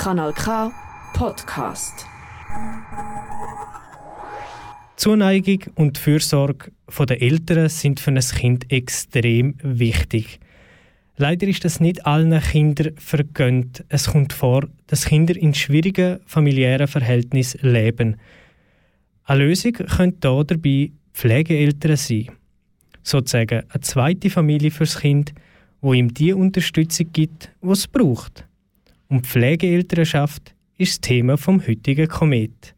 Kanal K Podcast. Zuneigung und Fürsorge der Eltern sind für ein Kind extrem wichtig. Leider ist das nicht allen Kindern vergönnt. Es kommt vor, dass Kinder in schwierigen familiären Verhältnissen leben. Eine Lösung könnte hier dabei Pflegeeltern sein. Sozusagen eine zweite Familie fürs Kind, wo ihm die Unterstützung gibt, die es braucht. Und Pflegeelternschaft ist das Thema vom heutigen Komet.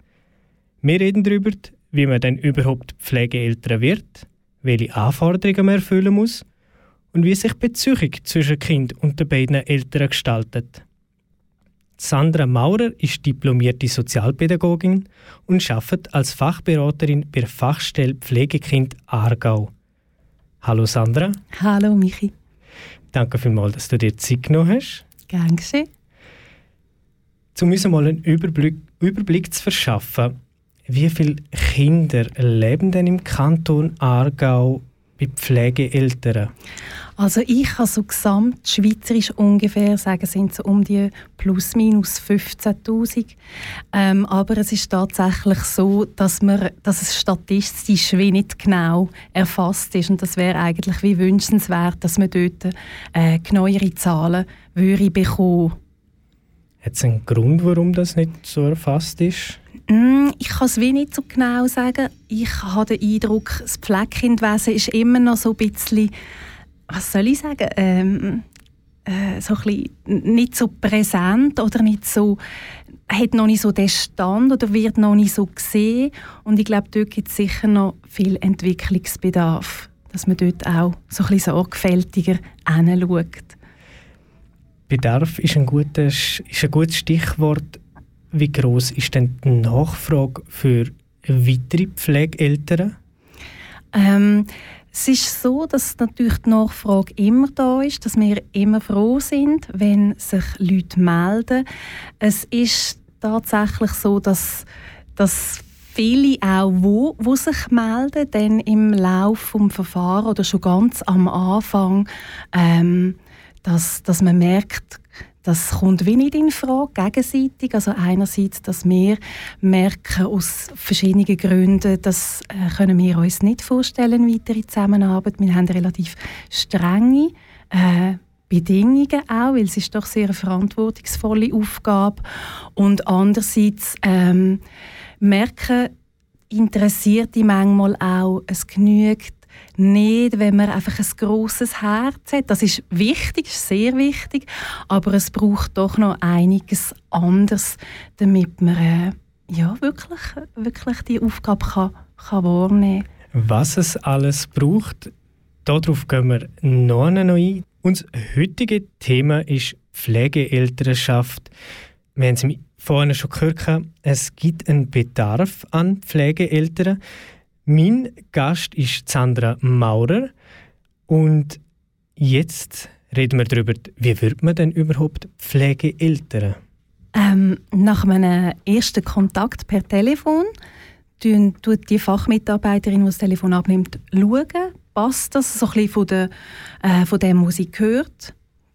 Wir reden darüber, wie man denn überhaupt Pflegeeltern wird, welche Anforderungen man erfüllen muss und wie sich die Beziehung zwischen Kind und den beiden Eltern gestaltet. Sandra Maurer ist diplomierte Sozialpädagogin und arbeitet als Fachberaterin bei der Fachstelle Pflegekind Aargau. Hallo Sandra. Hallo Michi. Danke vielmals, dass du dir Zeit genommen hast. Gern geschehen. Um uns mal einen Überblick, Überblick zu verschaffen, wie viele Kinder leben denn im Kanton Aargau bei Pflegeeltern? Also ich kann so gesamtschweizerisch ungefähr sagen, sind so um die plus minus 15'000. Ähm, aber es ist tatsächlich so, dass, man, dass es statistisch wie nicht genau erfasst ist. Und das wäre eigentlich wie wünschenswert, dass man dort äh, genauere Zahlen würde bekommen Hat es einen Grund, warum das nicht so erfasst ist? Mm, ich kann es wie nicht so genau sagen. Ich habe den Eindruck, das Pflegekindwesen ist immer noch so ein bisschen was soll ich sagen, ähm, äh, so ein nicht so präsent oder nicht so, hat noch nicht so den Stand oder wird noch nicht so gesehen. Und ich glaube, dort gibt es sicher noch viel Entwicklungsbedarf, dass man dort auch so ein bisschen sorgfältiger hinschaut. Bedarf ist ein, gutes, ist ein gutes Stichwort. Wie groß ist denn die Nachfrage für weitere Pflegeeltern? Ähm, es ist so, dass natürlich die Nachfrage immer da ist, dass wir immer froh sind, wenn sich Leute melden. Es ist tatsächlich so, dass, dass viele auch, wo, wo sich melden, dann im Laufe des Verfahrens oder schon ganz am Anfang, ähm, dass, dass man merkt, das kommt wie nicht in Frage, gegenseitig. Also einerseits, dass wir merken, aus verschiedenen Gründen, das äh, können wir uns nicht vorstellen, weitere Zusammenarbeit. Wir haben relativ strenge äh, Bedingungen auch, weil es ist doch sehr eine verantwortungsvolle Aufgabe. Und andererseits ähm, merken Interessierte manchmal auch, es genügt nicht, wenn man einfach ein großes Herz hat. Das ist wichtig, sehr wichtig, aber es braucht doch noch einiges anderes, damit man äh, ja, wirklich, wirklich die Aufgabe kann, kann wahrnehmen kann. Was es alles braucht, darauf gehen wir noch ein. Unser heutiges Thema ist Pflegeelternschaft. Wir haben es vorhin schon gehört, es gibt einen Bedarf an Pflegeeltern. Mein Gast ist Sandra Maurer und jetzt reden wir darüber, wie wird man denn überhaupt Pflegeeltern? Ähm, nach einem ersten Kontakt per Telefon tut die Fachmitarbeiterin, die das Telefon abnimmt, schauen, passt das so ein bisschen von, der, äh, von dem, was sie hört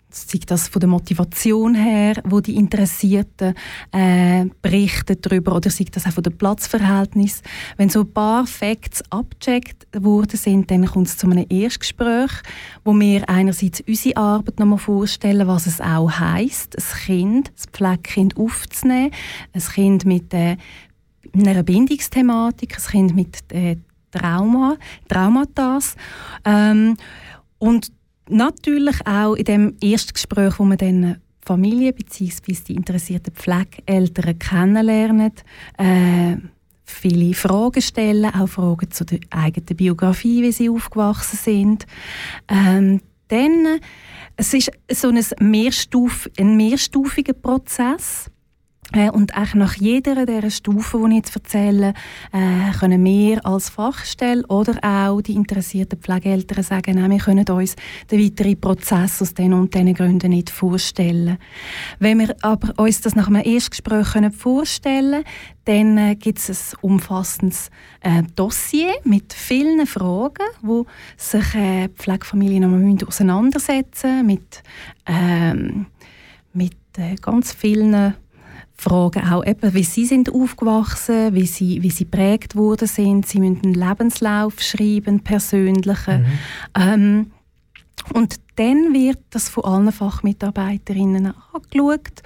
sei das von der Motivation her, wo die Interessierten äh, berichten darüber, oder sei das auch von dem Platzverhältnis. Wenn so ein paar Facts abgecheckt worden sind, dann kommt es zu einem Erstgespräch, wo wir einerseits unsere Arbeit nochmal vorstellen, was es auch heisst, ein Kind, das Pflegekind aufzunehmen, ein Kind mit äh, einer Bindungsthematik, ein Kind mit äh, Trauma, Traumata. Ähm, und natürlich auch in dem Erstgespräch, wo man dann Familie bzw. die interessierten Pflegeeltern kennenlernen, äh, viele Fragen stellen, auch Fragen zu der eigenen Biografie, wie sie aufgewachsen sind. Ähm, dann, es ist so ein, Mehrstuf, ein mehrstufiger Prozess. Äh, und auch nach jeder dieser Stufen, die ich jetzt erzähle, äh, können wir als Fachstelle oder auch die interessierten Pflegeeltern sagen, nein, wir können uns den weiteren Prozess aus diesen und diesen Gründen nicht vorstellen. Wenn wir aber uns das nach einem Erstgespräch können vorstellen dann äh, gibt es ein umfassendes Dossier mit vielen Fragen, wo sich äh, Pflegefamilien nochmal auseinandersetzen müssen, mit, ähm, mit ganz vielen fragen auch eben, wie sie sind aufgewachsen, wie sie, wie sie prägt worden sind. Sie müssen einen Lebenslauf schreiben, persönlichen. Mhm. Ähm, und dann wird das von allen Fachmitarbeiterinnen angeschaut.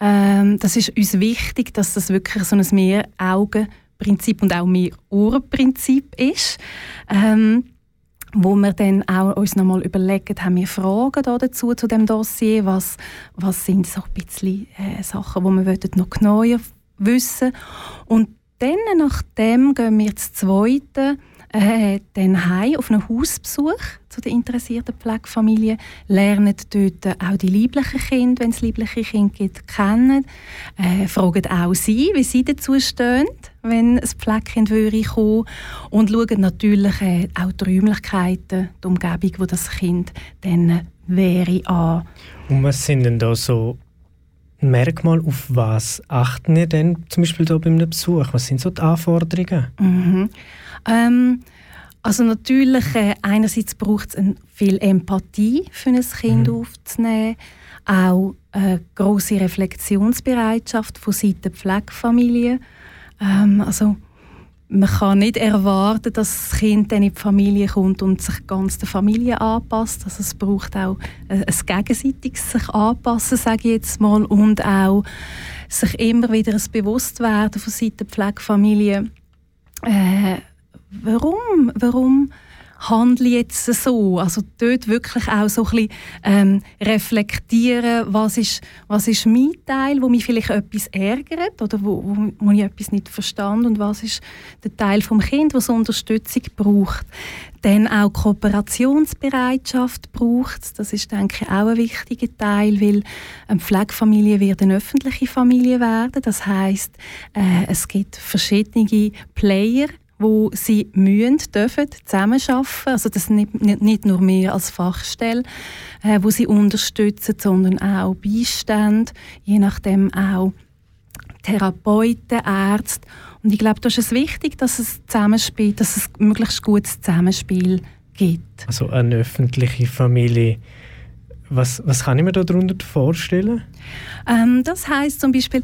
Ähm, das ist uns wichtig, dass das wirklich so ein Mehr-Augen-Prinzip und auch Mehr-Ohren-Prinzip ist. Ähm, wo wir dann auch uns nochmal überlegen, haben wir Fragen da dazu zu dem Dossier, was, was sind so ein bisschen äh, Sachen, die wir noch genauer wissen. Und dann, nachdem gehen wir ins Zweite, äh, dann heim auf einen Hausbesuch zu der interessierten Pflegefamilie, lernen dort auch die lieblichen Kinder, wenn es liebliche Kinder gibt, kennen, äh, fragen auch sie, wie sie dazu stehen, wenn ein Pflegekind würde kommen und schauen natürlich äh, auch die Räumlichkeiten, die Umgebung, wo das Kind dann wäre, an. Und was sind denn da so Merkmal, auf was achten ihr denn zum Beispiel da bei einem Besuch? Was sind so die Anforderungen? Mhm. Ähm, also natürlich, äh, einerseits braucht es viel Empathie für ein Kind mhm. aufzunehmen, auch eine große Reflexionsbereitschaft von Seiten der Pflegefamilie. Ähm, also man kann nicht erwarten, dass das Kind dann in die Familie kommt und sich ganz der Familie anpasst. Also es braucht auch ein gegenseitiges sich anpassen, sage ich jetzt mal, und auch sich immer wieder ein Bewusstwerden von Seiten der Pflegefamilie, äh, warum, warum handle jetzt so? Also dort wirklich auch so ein bisschen ähm, reflektieren, was ist, was ist mein Teil, wo mich vielleicht etwas ärgert oder wo, wo, wo ich etwas nicht verstand und was ist der Teil vom Kind, was Unterstützung braucht. Dann auch Kooperationsbereitschaft braucht Das ist, denke ich, auch ein wichtiger Teil, weil eine Pflegefamilie wird eine öffentliche Familie werden. Das heißt, äh, es gibt verschiedene Player wo sie mühen, dürfen zusammenarbeiten. Also das nicht, nicht nur mehr als Fachstelle, äh, wo sie unterstützen, sondern auch Beistände, je nachdem auch Therapeuten, Ärzte. Und ich glaube, da ist es wichtig, dass es Zusammenspiel, dass es möglichst gutes Zusammenspiel gibt. Also eine öffentliche Familie. Was, was kann ich mir darunter vorstellen? Ähm, das heißt zum Beispiel,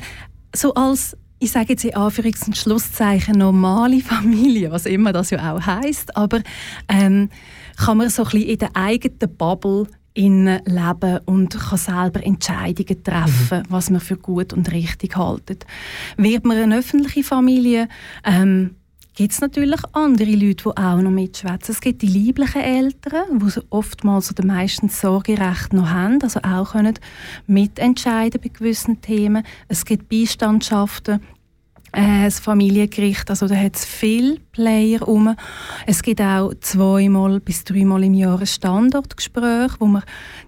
so als ich sage jetzt in Anführungs- und Schlusszeichen normale Familie, was immer das ja auch heißt, aber ähm, kann man so ein bisschen in der eigenen Bubble leben und kann selber Entscheidungen treffen, mhm. was man für gut und richtig haltet. Wird man eine öffentliche Familie, ähm, gibt es natürlich andere Leute, die auch noch mitschwätzen. Es gibt die lieblichen Eltern, die oftmals oder meistens Sorgerecht noch haben, also auch können mitentscheiden bei gewissen Themen. Es gibt Beistandschaften, äh, das Familiengericht, also da hat es viele Player um. Es gibt auch zweimal bis dreimal im Jahr ein Standortgespräch, wo man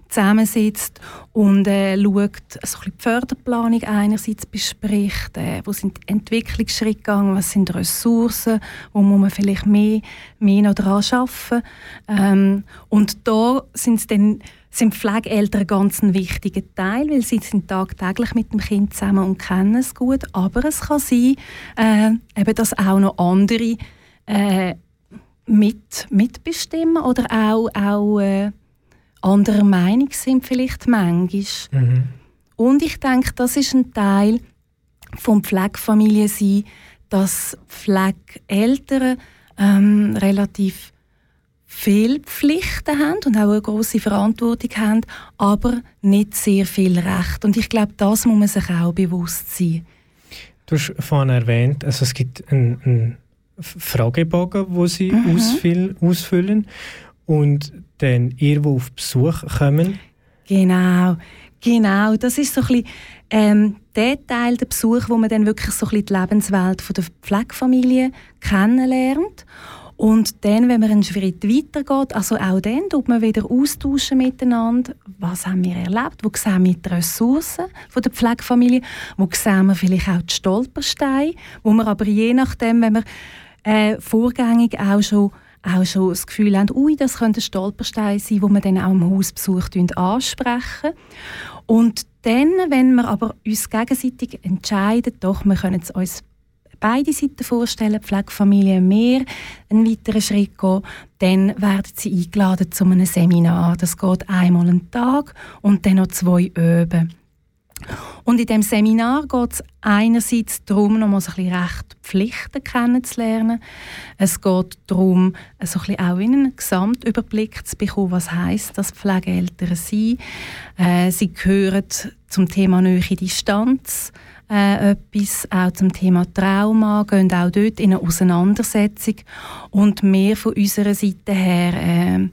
zusammensitzt und äh, schaut, also die Förderplanung einerseits bespricht, äh, wo sind Entwicklungsschritte gegangen, was sind Ressourcen, wo muss man vielleicht mehr, mehr noch daran arbeiten. Ähm, und da sind es dann sind Pflegeeltern ganz ein wichtiger Teil, weil sie sind tagtäglich mit dem Kind zusammen und kennen es gut. Aber es kann sein, äh, eben, dass auch noch andere äh, mit, mitbestimmen oder auch, auch äh, anderer Meinung sind vielleicht manchmal. Mhm. Und ich denke, das ist ein Teil von Pflegefamilie sein, dass Pflegeeltern ähm, relativ viele Pflichten haben und auch eine große Verantwortung haben, aber nicht sehr viel Recht. Und ich glaube, das muss man sich auch bewusst sein. Du hast vorhin erwähnt, also es gibt einen, einen Fragebogen, wo sie mhm. ausfüllen, ausfüllen und dann ihr, die auf Besuch kommen. Genau, genau. Das ist so ein bisschen ähm, der Teil der Besuch, wo man dann wirklich so ein bisschen die Lebenswelt von der Pflegefamilie kennenlernt. Und dann, wenn man einen Schritt weiter geht, also auch dann tut man wieder austauschen miteinander. Was haben wir erlebt? Wo sehen wir die Ressourcen von der Pflegefamilie? Wo sehen wir vielleicht auch die Stolpersteine? Wo wir aber je nachdem, wenn wir äh, vorgängig auch schon auch schon das Gefühl haben, ui, das könnte ein Stolperstein sein, wo wir dann auch im Hausbesuch ansprechen. Und dann, wenn wir aber uns gegenseitig entscheiden, doch, wir können es uns beide Seiten vorstellen, Pflegefamilie mehr einen weiteren Schritt gehen, dann werden sie eingeladen zu einem Seminar. Das geht einmal einen Tag und dann noch zwei Öben. Und in dem Seminar geht es einerseits darum, noch mal so ein bisschen Recht Pflichten kennenzulernen. Es geht darum, so ein bisschen auch einen Gesamtüberblick zu bekommen, was heißt das Pflegeeltern sein. Äh, sie gehören zum Thema Nähe Distanz äh, etwas, auch zum Thema Trauma, gehen auch dort in eine Auseinandersetzung und mehr von unserer Seite her äh,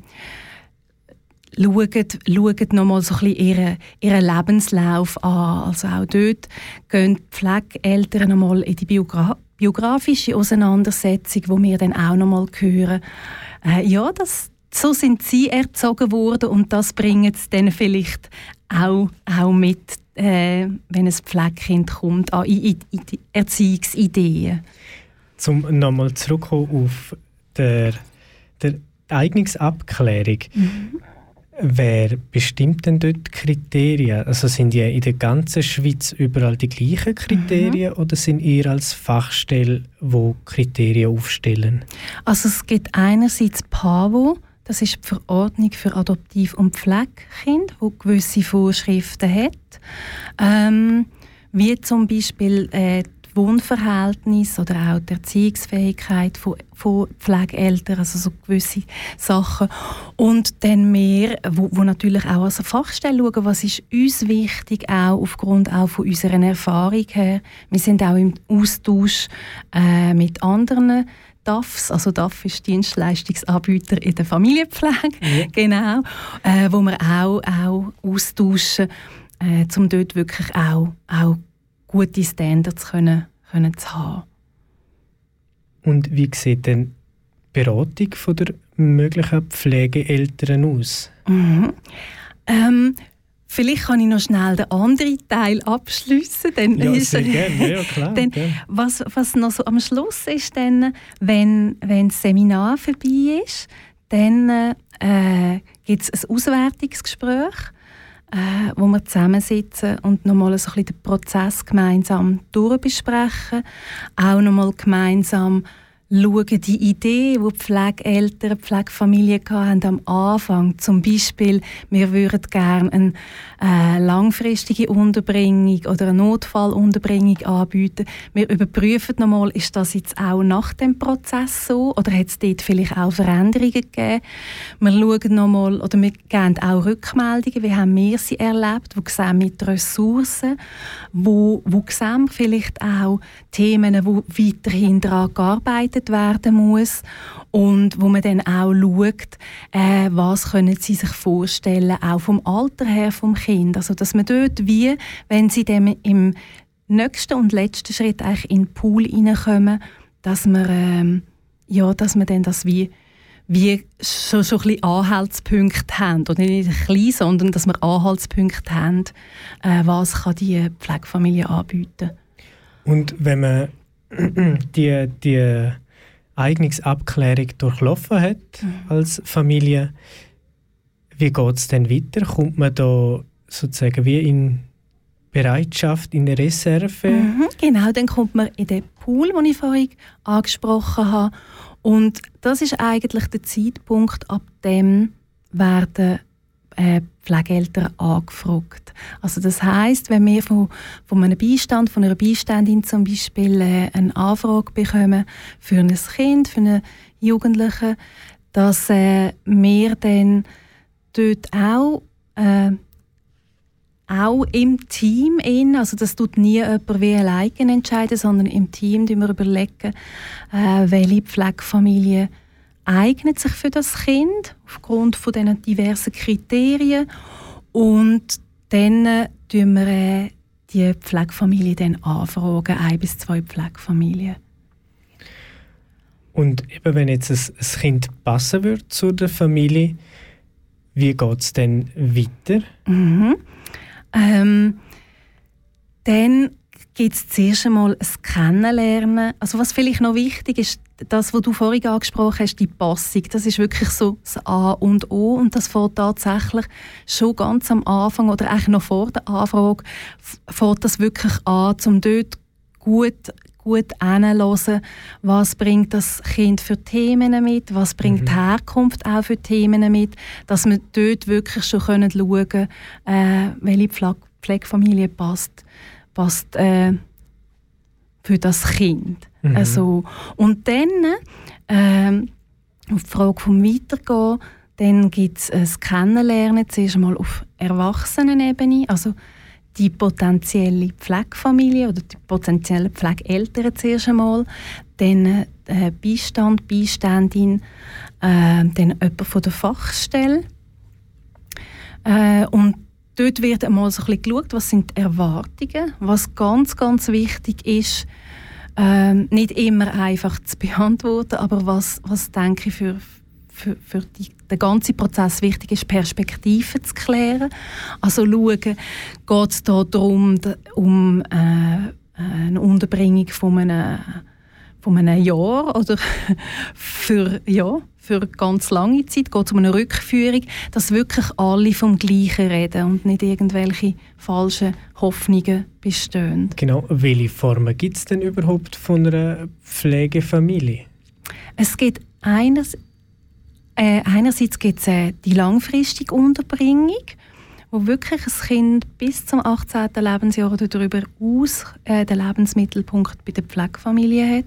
schauen, schauen nochmal so ein bisschen ihren, ihren Lebenslauf an. Also auch dort gehen die Pflegeeltern nochmal in die Biogra biografische Auseinandersetzung, wo wir dann auch nochmal hören. Äh, ja, das, so sind sie erzogen worden und das bringen sie dann vielleicht auch, auch mit, äh, wenn ein Pflegekind kommt, an in, in Erziehungsideen. Zum nochmal zurückkommen auf der, der Eignungsabklärung. Mhm. Wer bestimmt denn dort die Kriterien? Also sind die in der ganzen Schweiz überall die gleichen Kriterien mhm. oder sind ihr als Fachstelle, wo Kriterien aufstellen? Also es gibt einerseits PAVO, das ist die Verordnung für Adoptiv- und Pflegekinder, wo gewisse Vorschriften hat, ähm, wie zum Beispiel äh, Wohnverhältnis oder auch die Erziehungsfähigkeit von, von Pflegeeltern, also so gewisse Sachen. Und dann mehr, wo, wo natürlich auch als Fachstelle schauen, was ist uns wichtig, auch aufgrund auch von unserer Erfahrung her. Wir sind auch im Austausch äh, mit anderen DAFs, also DAF ist Dienstleistungsanbieter in der Familienpflege, ja. genau, äh, wo wir auch, auch austauschen, äh, um dort wirklich auch, auch gute Standards können, können zu haben. Und wie sieht denn die Beratung von der möglichen Pflegeeltern aus? Mhm. Ähm, Vielleicht kann ich noch schnell den anderen Teil abschließen. ja, sehr gerne. Ja, klar. Dann, was, was noch so am Schluss ist, dann, wenn, wenn das Seminar vorbei ist, dann äh, gibt es ein Auswertungsgespräch äh, wo wir zusammensitzen und nochmal so ein den Prozess gemeinsam durchbesprechen, auch nochmal gemeinsam schauen, die Idee, die die Pflegeeltern, Pflegefamilien hatten am Anfang, zum Beispiel, wir würden gerne eine äh, langfristige Unterbringung oder eine Notfallunterbringung anbieten. Wir überprüfen nochmal, ist das jetzt auch nach dem Prozess so oder hat es dort vielleicht auch Veränderungen gegeben? Wir schauen nochmal, oder wir geben auch Rückmeldungen, wie haben wir sie erlebt, wo sehen wir die Ressourcen, wo, wo sehen wir vielleicht auch Themen, wo weiterhin daran gearbeitet werden muss und wo man dann auch schaut, äh, was können sie sich vorstellen, auch vom Alter her vom Kind. Also dass man dort wie, wenn sie dann im nächsten und letzten Schritt eigentlich in den Pool hineinkommen, dass man, ähm, ja, dass man dann das wie wie schon, schon ein bisschen Anhaltspunkte haben. Oder nicht klein, sondern dass wir Anhaltspunkte haben, äh, was kann die Pflegefamilie anbieten Und wenn man die, die Eignungsabklärung durchlaufen hat mhm. als Familie, wie geht es dann weiter? Kommt man da sozusagen wie in Bereitschaft, in Reserve? Mhm, genau, dann kommt man in den Pool, den ich vorhin angesprochen habe. Und das ist eigentlich der Zeitpunkt, ab dem werden äh, Pflegeeltern angefragt. Also das heißt, wenn wir von, von einem Beistand, von einer Beiständin zum Beispiel äh, eine Anfrage bekommen für ein Kind, für einen Jugendlichen, dass äh, wir dann dort auch äh, auch im Team in, also das tut nie jemand wie alleine entscheiden, sondern im Team wir überlegen, äh, welche Pflegefamilie eignet sich für das Kind aufgrund von diesen diversen Kriterien und dann äh, wir äh, die Pflegefamilie dann anfragen, ein bis zwei Pflegefamilien. Und eben wenn jetzt ein, ein Kind passen würde zu der Familie, wie geht es dann weiter? Mhm. Ähm, dann gibt es zuerst einmal ein Kennenlernen. Also was vielleicht noch wichtig ist, das, was du vorhin angesprochen hast, die Passung, das ist wirklich so das A und O und das fährt tatsächlich schon ganz am Anfang oder eigentlich noch vor der Anfrage, fährt das wirklich an, um dort gut gut hinzuhören, was bringt das Kind für Themen mit, was bringt mhm. die Herkunft auch für Themen mit, dass wir dort wirklich schon schauen können, äh, welche Pflege Pflegefamilie passt, passt äh, für das Kind. Mhm. Also, und dann, äh, auf die Frage vom Weitergehen, dann gibt es ein Kennenlernen, zuerst einmal auf Erwachsenenebene, also die potenzielle Pflegefamilie oder die potenziellen Pflegeeltern zuerst einmal, dann äh, Beistand, Beiständin, äh, dann jemand von der Fachstelle. Äh, und dort wird einmal so ein bisschen geschaut, was sind die Erwartungen, was ganz, ganz wichtig ist, äh, nicht immer einfach zu beantworten, aber was, was denke ich für, für, für die, den ganzen Prozess wichtig ist, Perspektiven zu klären. Also schauen, geht es da darum, um äh, eine Unterbringung von einem, von einem Jahr oder für, ja, für ganz lange Zeit, geht es um eine Rückführung, dass wirklich alle vom Gleichen reden und nicht irgendwelche falschen Hoffnungen bestehen. Genau, welche Formen gibt es denn überhaupt von einer Pflegefamilie? Es gibt eines, äh, einerseits gibt es äh, die langfristige Unterbringung, wo wirklich ein Kind bis zum 18. Lebensjahr oder darüber aus äh, den Lebensmittelpunkt bei der Pflegefamilie hat.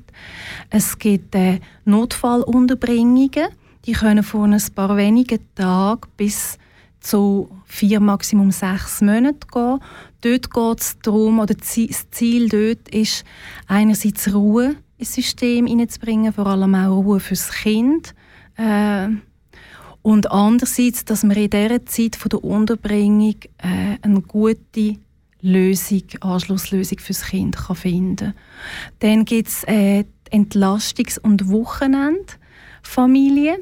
Es gibt äh, Notfallunterbringungen, die können von ein paar wenigen Tagen bis zu vier, maximum sechs Monaten gehen. Dort geht es darum, oder das Ziel dort ist, einerseits Ruhe ins System hineinzubringen, vor allem auch Ruhe fürs Kind. Äh, und andererseits, dass man in dieser Zeit von der Unterbringung äh, eine gute Lösung, Anschlusslösung fürs Kind kann finden Dann gibt es äh, Entlastungs- und Wochenendfamilien.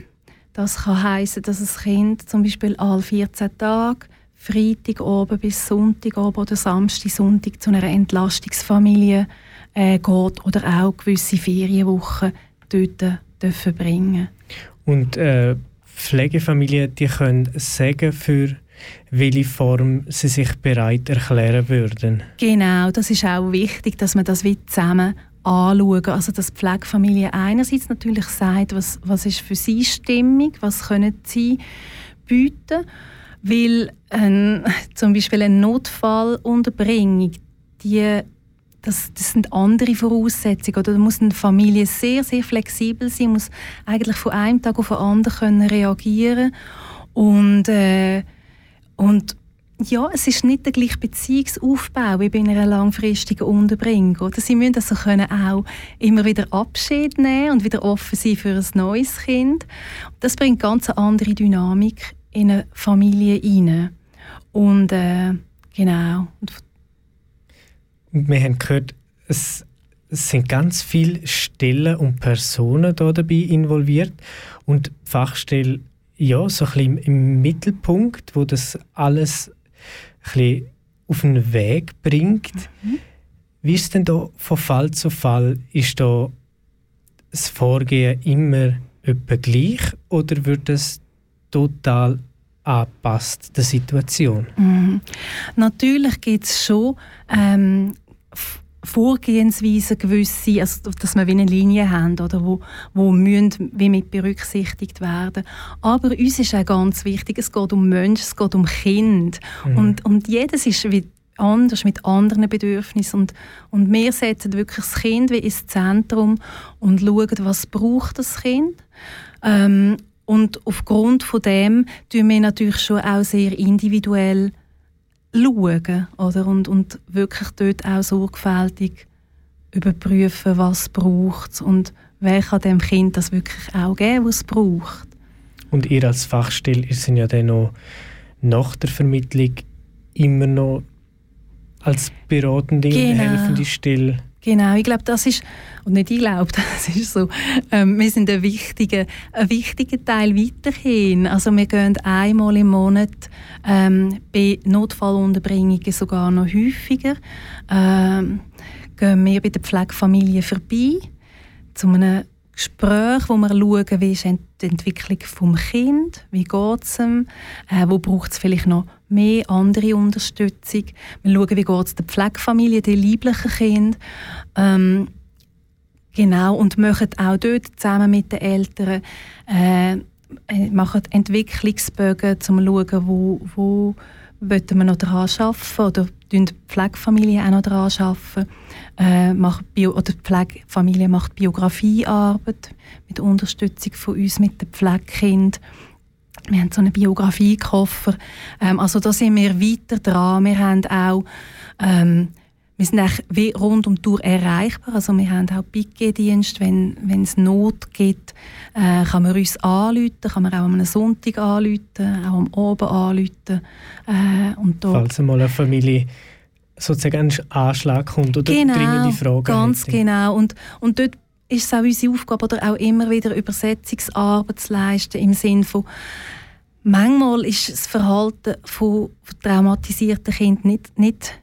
Das kann heißen, dass das Kind zum Beispiel alle 14 Tage Freitag oben bis Sonntag oben oder Samstag, Sonntag zu einer Entlastungsfamilie äh, geht oder auch gewisse Ferienwochen dort dürfen bringen. Und äh, Pflegefamilien, die können sagen, für welche Form sie sich bereit erklären würden. Genau, das ist auch wichtig, dass man das zusammen anschauen. Also dass die Pflegefamilie einerseits natürlich sagt, was, was ist für sie stimmig, was können sie bieten, weil ähm, zum Beispiel eine Notfallunterbringung, die das, das sind andere Voraussetzungen. Oder da muss eine Familie sehr, sehr flexibel sein, muss eigentlich von einem Tag auf den anderen können reagieren und, äh, und ja, es ist nicht der gleiche Beziehungsaufbau wie bei einer langfristigen Unterbringung. Oder? Sie müssen also können auch immer wieder Abschied nehmen und wieder offen sein für ein neues Kind. Das bringt ganz eine andere Dynamik in eine Familie hinein. Und äh, genau. Wir haben gehört, es, sind ganz viele Stellen und Personen da dabei involviert und die Fachstelle ja, so ein bisschen im Mittelpunkt, wo das alles ein auf den Weg bringt. Mhm. Wie ist es denn da von Fall zu Fall? Ist da das Vorgehen immer etwa gleich oder wird es total angepasst der Situation? Mhm. Natürlich gibt es schon ähm, Vorgehensweisen gewisse, also dass wir wie eine Linie haben, oder wo, wo müssen wie mit berücksichtigt werden. Aber uns ist auch ganz wichtig, es geht um Menschen, es geht um Kind mhm. und, und jedes ist wie anders, mit anderen Bedürfnissen und, und wir setzen wirklich das Kind wie ins Zentrum und schauen, was braucht das Kind ähm, und aufgrund von dem tun wir natürlich schon auch sehr individuell schauen oder? Und, und wirklich dort auch sorgfältig überprüfen, was braucht und wer kann dem Kind das wirklich auch geben, was es braucht. Und ihr als Fachstelle, ihr seid ja dann noch nach der Vermittlung immer noch als beratende genau. und helfende Stelle Genau, ich glaube, das ist, und nicht ich glaube, das ist so, ähm, wir sind ein wichtiger, ein wichtiger Teil weiterhin. Also wir gehen einmal im Monat ähm, bei Notfallunterbringungen sogar noch häufiger, ähm, gehen wir bei der Pflegefamilie vorbei, zu einem Gespräch, wo wir schauen, wie ist die Entwicklung des Kindes, wie geht es ihm, äh, wo braucht es vielleicht noch mehr andere Unterstützung. Wir schauen, wie geht es der Pflegefamilie, den lieblichen Kind. Ähm, genau, und machen auch dort zusammen mit den Eltern äh, äh machen Entwicklungsbögen, um zu schauen, wo, wo wir noch daran arbeiten oder die Pflegefamilie auch noch daran arbeiten. Äh, macht Bio oder die Pflegefamilie macht Biografiearbeit mit Unterstützung von uns mit den Pflegekindern. Wir haben so einen Biografiekoffer. Ähm, also da sind wir weiter dran. Wir haben auch ähm, wir sind wie rund um die Tour erreichbar. Also wir haben auch Piquet-Dienst. Wenn, wenn es Not gibt, äh, kann man uns anrufen, kann man auch am Sonntag anrufen, auch am Abend anrufen. Äh, und Falls einmal eine Familie sozusagen einen Anschlag kommt oder genau, dringende Fragen ganz hätte. genau. Und, und dort ist es auch unsere Aufgabe, oder auch immer wieder Übersetzungsarbeit zu leisten, im Sinne von manchmal ist das Verhalten von traumatisierten Kindern nicht, nicht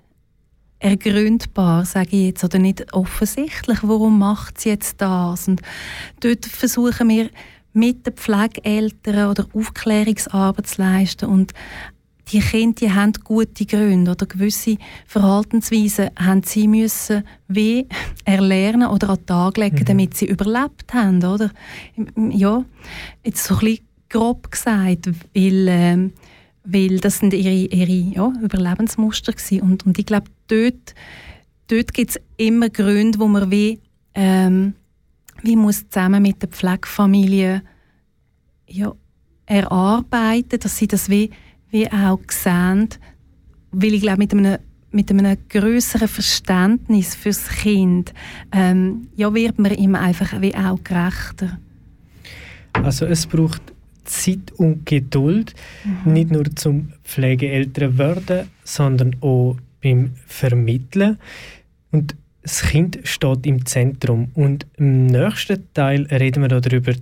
ergründbar, sage ich jetzt, oder nicht offensichtlich, warum macht sie jetzt das? Und dort versuchen wir mit den Pflegeeltern oder Aufklärungsarbeit zu leisten und die Kinder die haben gute Gründe oder gewisse Verhaltensweisen haben sie müssen wie erlernen oder an den Tag legen, mhm. damit sie überlebt haben, oder? Ja, jetzt so ein bisschen grob gesagt, weil äh, weil das sind ihre, ihre ja, Überlebensmuster gewesen. Und, und ich glaube, dort, dort gibt es immer Gründe, wo man wie, ähm, wie muss zusammen mit der Pflegefamilie ja, erarbeiten, dass sie das wie, wie auch sehen, weil ich glaube, mit einem mit einem größeren Verständnis fürs Kind ähm, ja, wird man ihm einfach wie auch gerechter. Also es braucht Zeit und Geduld, mhm. nicht nur zum Pflegeeltern werden, sondern auch beim Vermitteln. Und das Kind steht im Zentrum. Und im nächsten Teil reden wir darüber,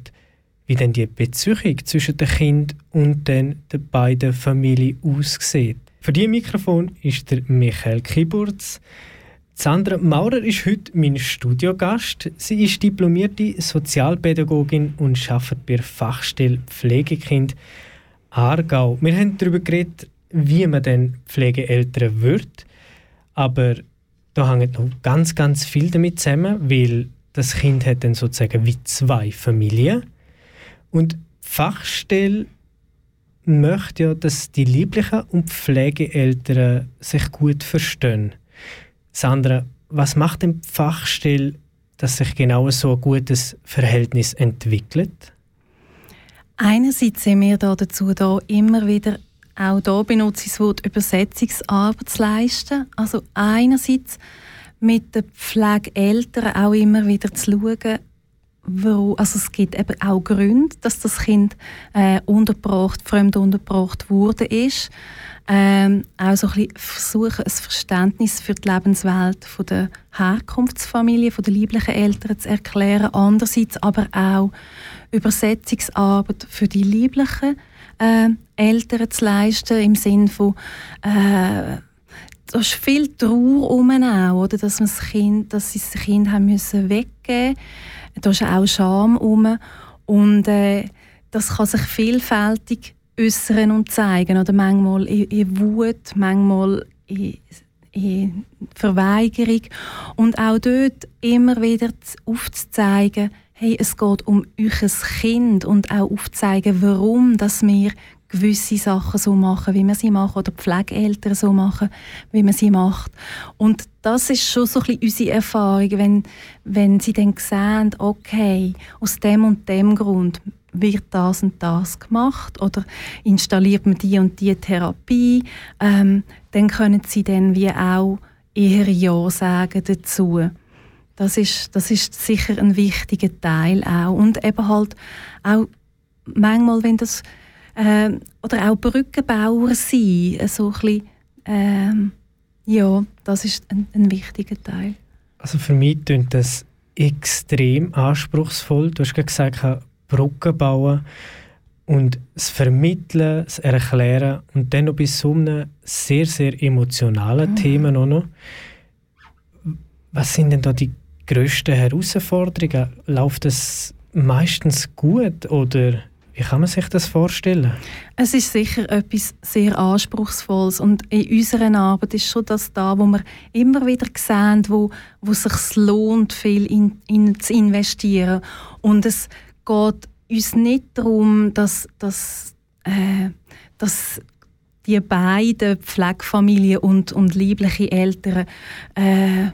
wie denn die Beziehung zwischen dem Kind und den, den beiden Familien aussieht. Für dieses Mikrofon ist der Michael Kiburz. Sandra Maurer ist heute mein Studiogast. Sie ist diplomierte Sozialpädagogin und arbeitet bei der Fachstelle Pflegekind Aargau. Wir haben darüber geredet, wie man denn Pflegeeltern wird. Aber da hängt noch ganz, ganz viel damit zusammen, weil das Kind hat dann sozusagen wie zwei Familien. Und die Fachstelle möchte ja, dass die lieblichen und Pflegeeltern sich gut verstehen. Sandra, was macht die Fachstelle, dass sich genau so ein gutes Verhältnis entwickelt? Einerseits sind wir da dazu da, immer wieder auch da benutze ich das Wort Übersetzungsarbeit zu leisten. Also einerseits mit den Pflegeeltern auch immer wieder zu schauen, wo, also es gibt eben auch Gründe, dass das Kind äh, untergebracht, fremd untergebracht wurde ist ähm, auch so ein bisschen versuchen, ein Verständnis für die Lebenswelt von der Herkunftsfamilie, von den lieblichen Eltern zu erklären. Andererseits aber auch Übersetzungsarbeit für die lieblichen äh, Eltern zu leisten, im Sinne von äh, da ist viel Trauer um auch, oder? Dass, man das kind, dass sie das Kind haben müssen weggeben. Da ist auch Scham um. Und äh, das kann sich vielfältig äußern und zeigen. Oder manchmal in, in Wut, manchmal in, in Verweigerung. Und auch dort immer wieder aufzuzeigen, hey, es geht um euch Kind und auch aufzeigen, warum dass wir gewisse Sachen so machen, wie wir sie machen, oder Pflegeeltern so machen, wie man sie macht. Und das ist schon so ein bisschen unsere Erfahrung, wenn, wenn sie dann sehen, okay, aus dem und dem Grund wird das und das gemacht oder installiert man die und die Therapie, ähm, dann können sie dann wie auch eher Ja sagen dazu. Das ist, das ist sicher ein wichtiger Teil auch. Und eben halt auch manchmal, wenn das äh, oder auch Brückenbauer sein, so ein bisschen, äh, ja, das ist ein, ein wichtiger Teil. Also für mich klingt das extrem anspruchsvoll. Du hast gesagt, Brücken bauen und das Vermitteln, das Erklären und dann noch bei so einem sehr, sehr emotionalen mhm. Thema noch. Was sind denn da die grössten Herausforderungen? Läuft es meistens gut oder wie kann man sich das vorstellen? Es ist sicher etwas sehr Anspruchsvolles und in unserer Arbeit ist schon das da, wo wir immer wieder sehen, wo, wo es sich lohnt, viel in, in zu investieren und es geht uns nicht darum, dass, dass, äh, dass die beiden Pflegefamilien und, und liebliche Eltern äh,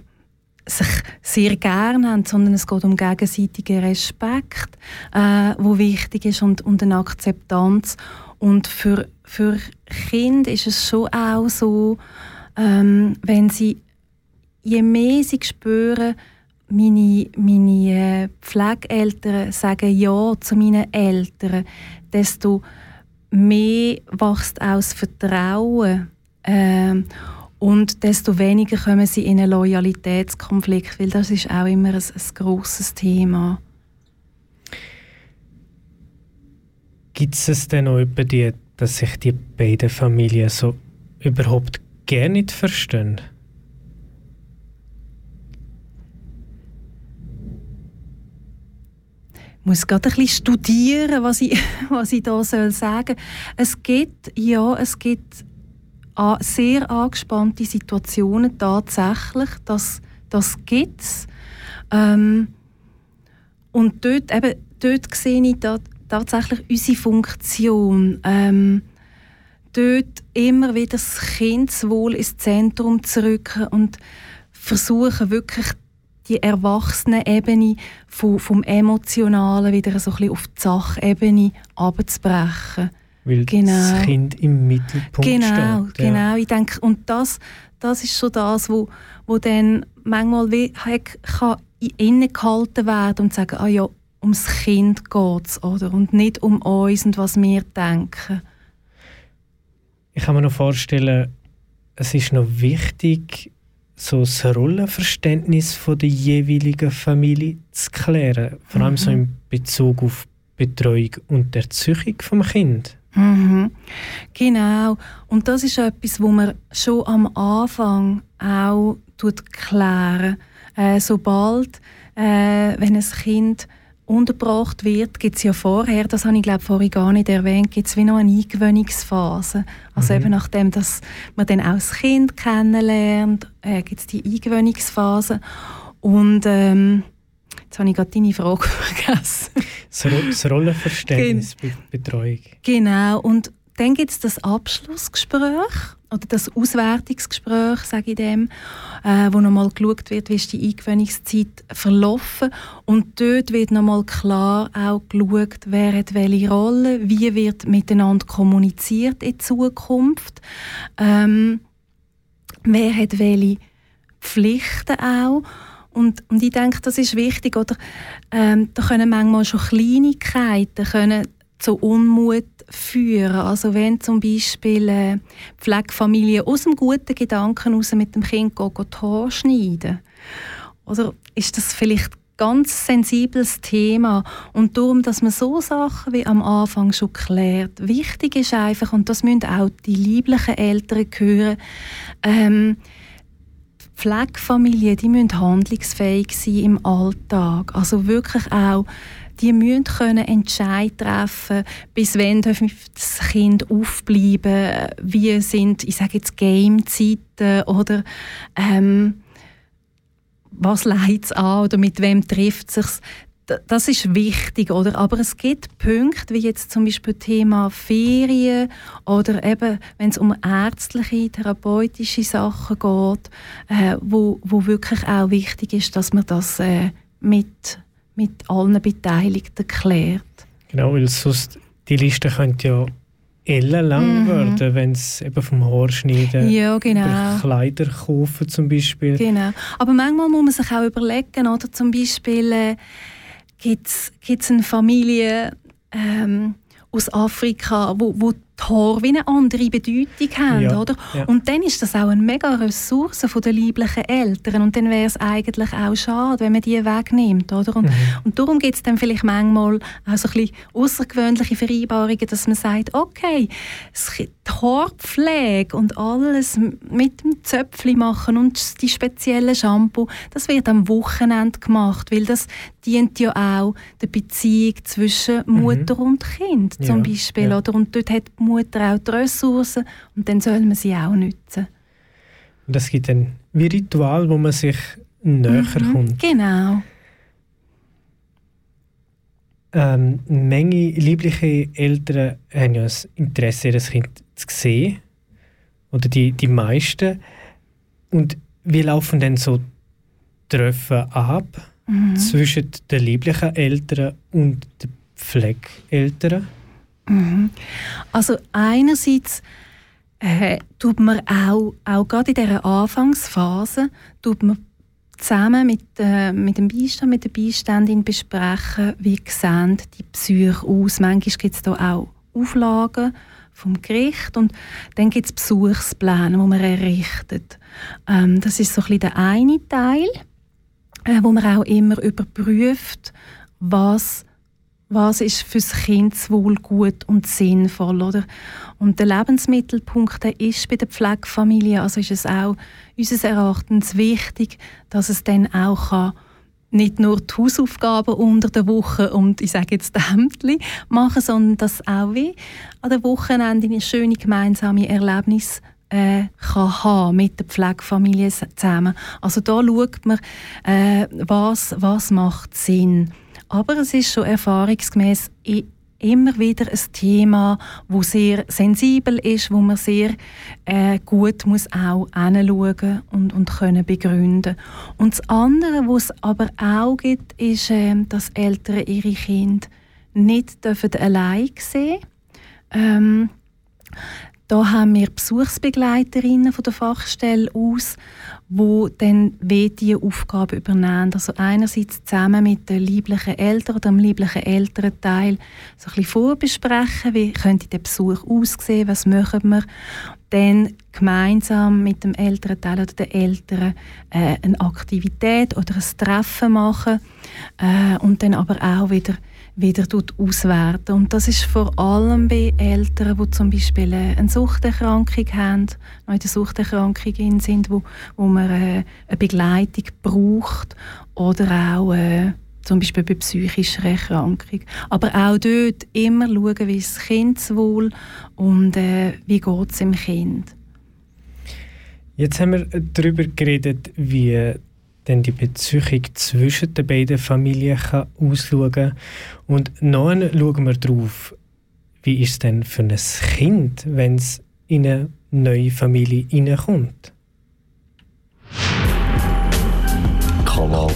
sich sehr gerne haben, sondern es geht um gegenseitigen Respekt, äh, wo wichtig ist und, und eine Akzeptanz. Und für, für Kinder ist es schon auch so, ähm, wenn sie, je mehr sie spüren, meine, meine äh, Pflegeeltern sagen Ja zu meinen Eltern, desto mehr wächst aus Vertrauen. Ähm, und desto weniger kommen sie in einen Loyalitätskonflikt, weil das ist auch immer ein, ein grosses Thema. Gibt es denn noch über die, dass sich die beiden Familien so überhaupt gar nicht verstehen? Muss gerade ein bisschen studieren, was ich, was ich da soll sagen. Es gibt ja, es gibt sehr angespannte Situationen tatsächlich. Das, das gibt es. Ähm, und dort, eben, dort sehe ich da, tatsächlich unsere Funktion. Ähm, dort immer wieder das Kindeswohl ins Zentrum zu rücken und versuchen wirklich die Erwachsenen-Ebene vom, vom Emotionalen wieder so ein bisschen auf die Sachebene abzubrechen. Weil genau. das Kind im Mittelpunkt genau, steht. Genau, genau. Ich denke, und das, das ist schon das, wo, wo dann manchmal wie, kann innegehalten werden und sagen, ah ja, ums Kind geht es, oder? Und nicht um uns und was wir denken. Ich kann mir noch vorstellen, es ist noch wichtig, so das Rollenverständnis von der jeweiligen Familie zu klären. Vor allem mhm. so in Bezug auf Betreuung und Erziehung vom Kind. Mhm. Genau. Und das ist etwas, wo man schon am Anfang auch klären äh, Sobald, äh, wenn ein Kind untergebracht wird, gibt es ja vorher, das habe ich glaube vorhin gar nicht erwähnt, gibt es wie noch eine Eingewöhnungsphase. Also mhm. eben nachdem, dass man dann auch das Kind kennenlernt, äh, gibt es die Eingewöhnungsphase. Und ähm, Jetzt habe ich gerade deine Frage vergessen. Das, Rollenverständnis bei Betreuung. Genau. Und dann gibt es das Abschlussgespräch oder das Auswertungsgespräch, sage ich dem, äh, wo nochmal geschaut wird, wie ist die Eingewöhnungszeit verlaufen. Und dort wird nochmal klar auch geschaut, wer hat welche Rolle, wie wird miteinander kommuniziert in Zukunft, ähm, wer hat welche Pflichten auch. Und, und ich denke, das ist wichtig. Oder? Ähm, da können manchmal schon Kleinigkeiten können zu Unmut führen. Also wenn zum Beispiel äh, Pflegefamilien aus dem guten Gedanken heraus mit dem Kind gehen, gehen die schneiden. Oder ist das vielleicht ganz sensibles Thema und darum, dass man so Sachen wie am Anfang schon klärt. Wichtig ist einfach, und das müssen auch die lieblichen Eltern hören, ähm, Pflegefamilien, die müssen handlungsfähig sein im Alltag. Also wirklich auch die müssen können Entscheid treffen, bis wann darf das Kind aufbleiben, wie sind, ich sage jetzt Gamezeiten oder ähm, was leidet es an oder mit wem trifft es sich das ist wichtig, oder? Aber es gibt Punkte, wie jetzt zum Beispiel Thema Ferien oder eben, wenn es um ärztliche, therapeutische Sachen geht, äh, wo, wo wirklich auch wichtig ist, dass man das äh, mit, mit allen Beteiligten klärt. Genau, weil sonst die Liste könnte ja ellenlang mhm. werden, wenn es eben vom Haarschneiden ja, genau. Kleider kaufen zum Beispiel. Genau, aber manchmal muss man sich auch überlegen, oder zum Beispiel äh, gibt es eine Familie ähm, aus Afrika, wo, wo die Haare wie eine andere Bedeutung haben, ja, oder? Ja. Und dann ist das auch eine mega Ressource der lieblichen Eltern und dann wäre es eigentlich auch schade, wenn man die wegnimmt, oder? Und, mhm. und darum gibt es dann vielleicht manchmal auch so ein bisschen außergewöhnliche Vereinbarungen, dass man sagt, okay, die Haarpflege und alles mit dem Zöpfli machen und die speziellen Shampoo, das wird am Wochenende gemacht, weil das dient ja auch der Beziehung zwischen mhm. Mutter mhm. und Kind zum ja, Beispiel, oder? Und dort hat die Mutter auch die Ressourcen und dann soll man sie auch nutzen. Und es gibt ein wie Ritual, wo man sich näher mhm, kommt. Genau. Ähm, eine Menge liebliche Eltern haben ja das Interesse, ihr Kind zu sehen. oder die, die meisten. Und wie laufen denn so Treffen ab mhm. zwischen den lieblichen Eltern und den Pflegeeltern? Mhm. Also einerseits äh, tut man auch, auch gerade in dieser Anfangsphase tut man zusammen mit, äh, mit dem Beistand, mit der Beiständin besprechen, wie sehen die Psyche aus. Manchmal gibt es da auch Auflagen vom Gericht und dann gibt es Besuchspläne, die man errichtet. Ähm, das ist so ein bisschen der eine Teil, äh, wo man auch immer überprüft, was was ist fürs Kindeswohl gut und sinnvoll, oder? Und der Lebensmittelpunkt der ist bei der Pflegefamilie, also ist es auch unseres Erachtens wichtig, dass es dann auch kann, nicht nur die Hausaufgaben unter der Woche und ich sage jetzt Hemdli machen, sondern dass auch wie an der Wochenende eine schöne gemeinsame Erlebnis äh, kann haben mit der Pflegefamilie zusammen. Also da schaut man, äh, was, was macht Sinn. Aber es ist schon erfahrungsgemäß immer wieder ein Thema, wo sehr sensibel ist, wo man sehr äh, gut muss auch hinschauen und, und können begründen. Und das andere, was es aber auch gibt, ist, äh, dass Eltern ihre Kinder nicht dürfen allein sehen ähm, da haben wir Besuchsbegleiterinnen von der Fachstelle aus, wo dann diese Aufgabe übernehmen. Also einerseits zusammen mit den lieblichen Eltern oder dem lieblichen Elternteil so ein bisschen vorbesprechen, wie könnte der Besuch aussehen, was machen wir. Dann gemeinsam mit dem Elternteil oder den Eltern äh, eine Aktivität oder ein Treffen machen äh, und dann aber auch wieder wieder auswerten. Und das ist vor allem bei Eltern, die zum Beispiel eine Suchterkrankung haben, noch in der Suchterkrankung sind, wo, wo man äh, eine Begleitung braucht oder auch äh, zum Beispiel bei psychischer Erkrankung. Aber auch dort immer schauen, wie ist das Kindeswohl und äh, wie geht es im Kind. Jetzt haben wir darüber geredet, wie dann die Beziehung zwischen den beiden Familien kann ausschauen kann. Und dann schauen wir darauf, wie ist es denn für ein Kind, wenn es in eine neue Familie hineinkommt. Kanal.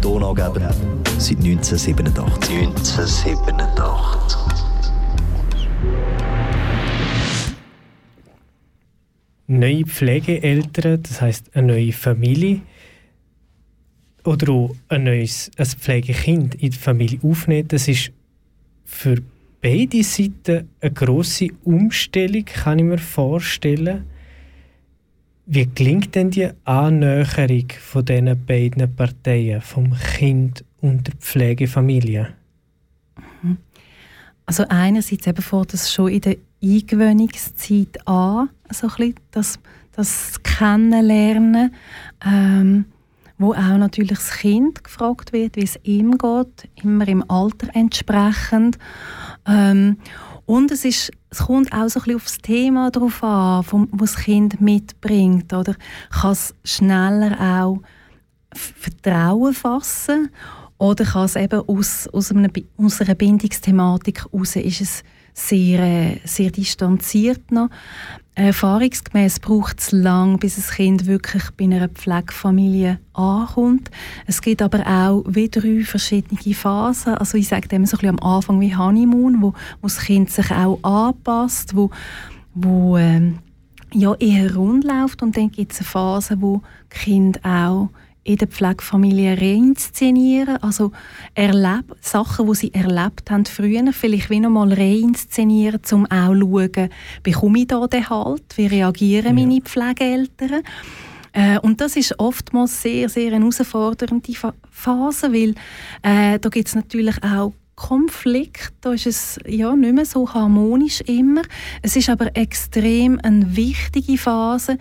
Donaugeber seit 1987. 1987. neue Pflegeeltern, das heißt eine neue Familie oder auch ein neues ein Pflegekind in die Familie aufnehmen, das ist für beide Seiten eine große Umstellung, kann ich mir vorstellen. Wie gelingt denn die Annäherung von diesen beiden Parteien, vom Kind und der Pflegefamilie? Mhm. Also einerseits eben vor das schon in der Eingewöhnungszeit an, so ein das, das Kennenlernen, ähm, wo auch natürlich das Kind gefragt wird, wie es ihm geht, immer im Alter entsprechend. Ähm, und es, ist, es kommt auch so ein bisschen auf das Thema drauf an, vom, was das Kind mitbringt. Oder kann es schneller auch Vertrauen fassen oder kann es eben aus, aus, einer, aus einer Bindungsthematik heraus, ist es sehr, äh, sehr distanziert noch. Erfahrungsgemäß braucht es lang, bis ein Kind wirklich bei einer Pflegefamilie ankommt. Es gibt aber auch wie drei verschiedene Phasen. Also ich sage dem so ein bisschen am Anfang wie Honeymoon, wo, wo das Kind sich auch anpasst, wo, wo ähm, ja, eher rund läuft und dann gibt es eine Phase, wo Kind auch in der Pflegefamilie reinszenieren, also erleb Sachen, die sie erlebt haben früher, vielleicht wie nochmal reinszenieren, um auch zu schauen, bekomme ich da den Halt, wie reagieren ja. meine Pflegeeltern. Äh, und das ist oftmals sehr, sehr eine herausfordernde Phase, weil äh, da gibt es natürlich auch Konflikt, da ist es ja nicht mehr so harmonisch immer. Es ist aber extrem eine wichtige Phase,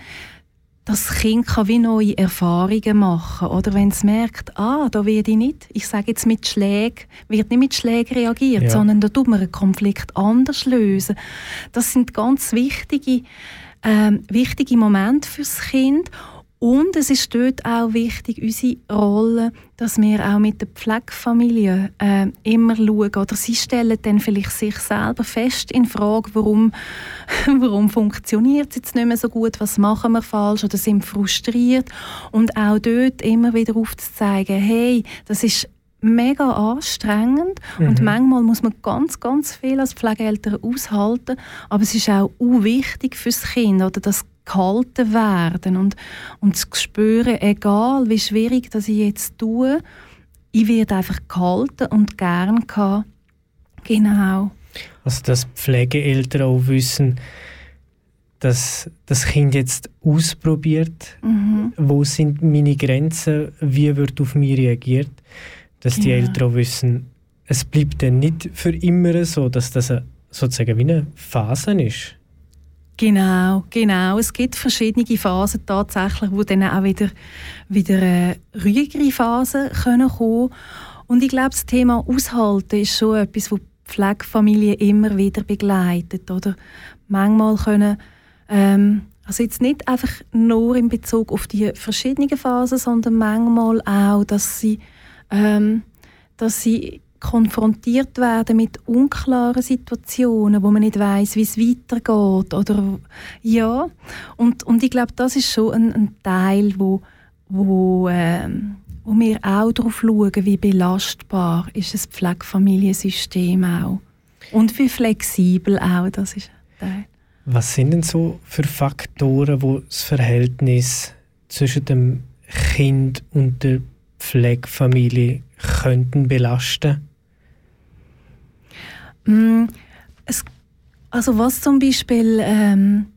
das Kind kann wie neue Erfahrungen machen. Oder wenn es merkt, ah, da werde ich nicht, ich sage jetzt mit Schlägen, wird nicht mit Schlägen reagiert, ja. sondern da tut man einen Konflikt anders lösen. Das sind ganz wichtige, ähm, wichtige Momente fürs Kind. Und es ist dort auch wichtig, unsere Rolle, dass wir auch mit der Pflegefamilie äh, immer schauen. Oder sie stellen dann vielleicht sich selber fest in Frage, warum, warum funktioniert es jetzt nicht mehr so gut, was machen wir falsch oder sind frustriert. Und auch dort immer wieder aufzuzeigen, hey, das ist mega anstrengend mhm. und manchmal muss man ganz, ganz viel als Pflegeeltern aushalten, aber es ist auch wichtig fürs Kind, oder das gehalten werden und, und zu spüren, egal wie schwierig das ich jetzt tue, ich werde einfach gehalten und gern gehabt. Genau. Also dass Pflegeeltern auch wissen, dass das Kind jetzt ausprobiert, mhm. wo sind meine Grenzen, wie wird auf mich reagiert, dass die Eltern auch wissen, es bleibt dann nicht für immer so, dass das sozusagen wie eine Phase ist. Genau, genau. Es gibt verschiedene Phasen tatsächlich, wo dann auch wieder, wieder äh, ruhigere Phasen können kommen Und ich glaube, das Thema Aushalten ist schon etwas, das Pflegefamilien immer wieder begleitet. Oder? Manchmal können, ähm, also jetzt nicht einfach nur in Bezug auf die verschiedenen Phasen, sondern manchmal auch, dass sie, ähm, dass sie konfrontiert werden mit unklaren Situationen, wo man nicht weiß, wie es weitergeht oder ja und, und ich glaube, das ist schon ein, ein Teil, wo, wo, ähm, wo wir auch darauf schauen, wie belastbar ist das Pflegefamiliensystem auch und wie flexibel auch das ist ein Teil. Was sind denn so für Faktoren, wo das Verhältnis zwischen dem Kind und der Pflegefamilie könnten belasten? Mm, es, also was zum Beispiel ähm,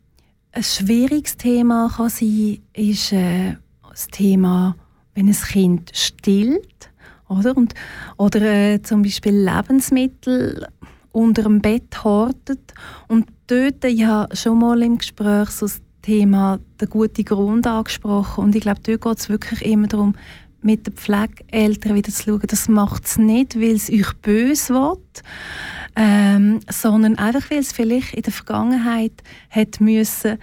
ein schwieriges Thema kann sein, ist äh, das Thema, wenn ein Kind stillt, oder? Und, oder äh, zum Beispiel Lebensmittel unter dem Bett hortet. Und dort, ich habe schon mal im Gespräch so das Thema der gute Grund angesprochen. Und ich glaube, dort geht es wirklich immer darum, mit den Pflegeeltern wieder zu schauen, das macht es nicht, weil es euch böse will, ähm, sondern einfach, weil es vielleicht in der Vergangenheit hat müssen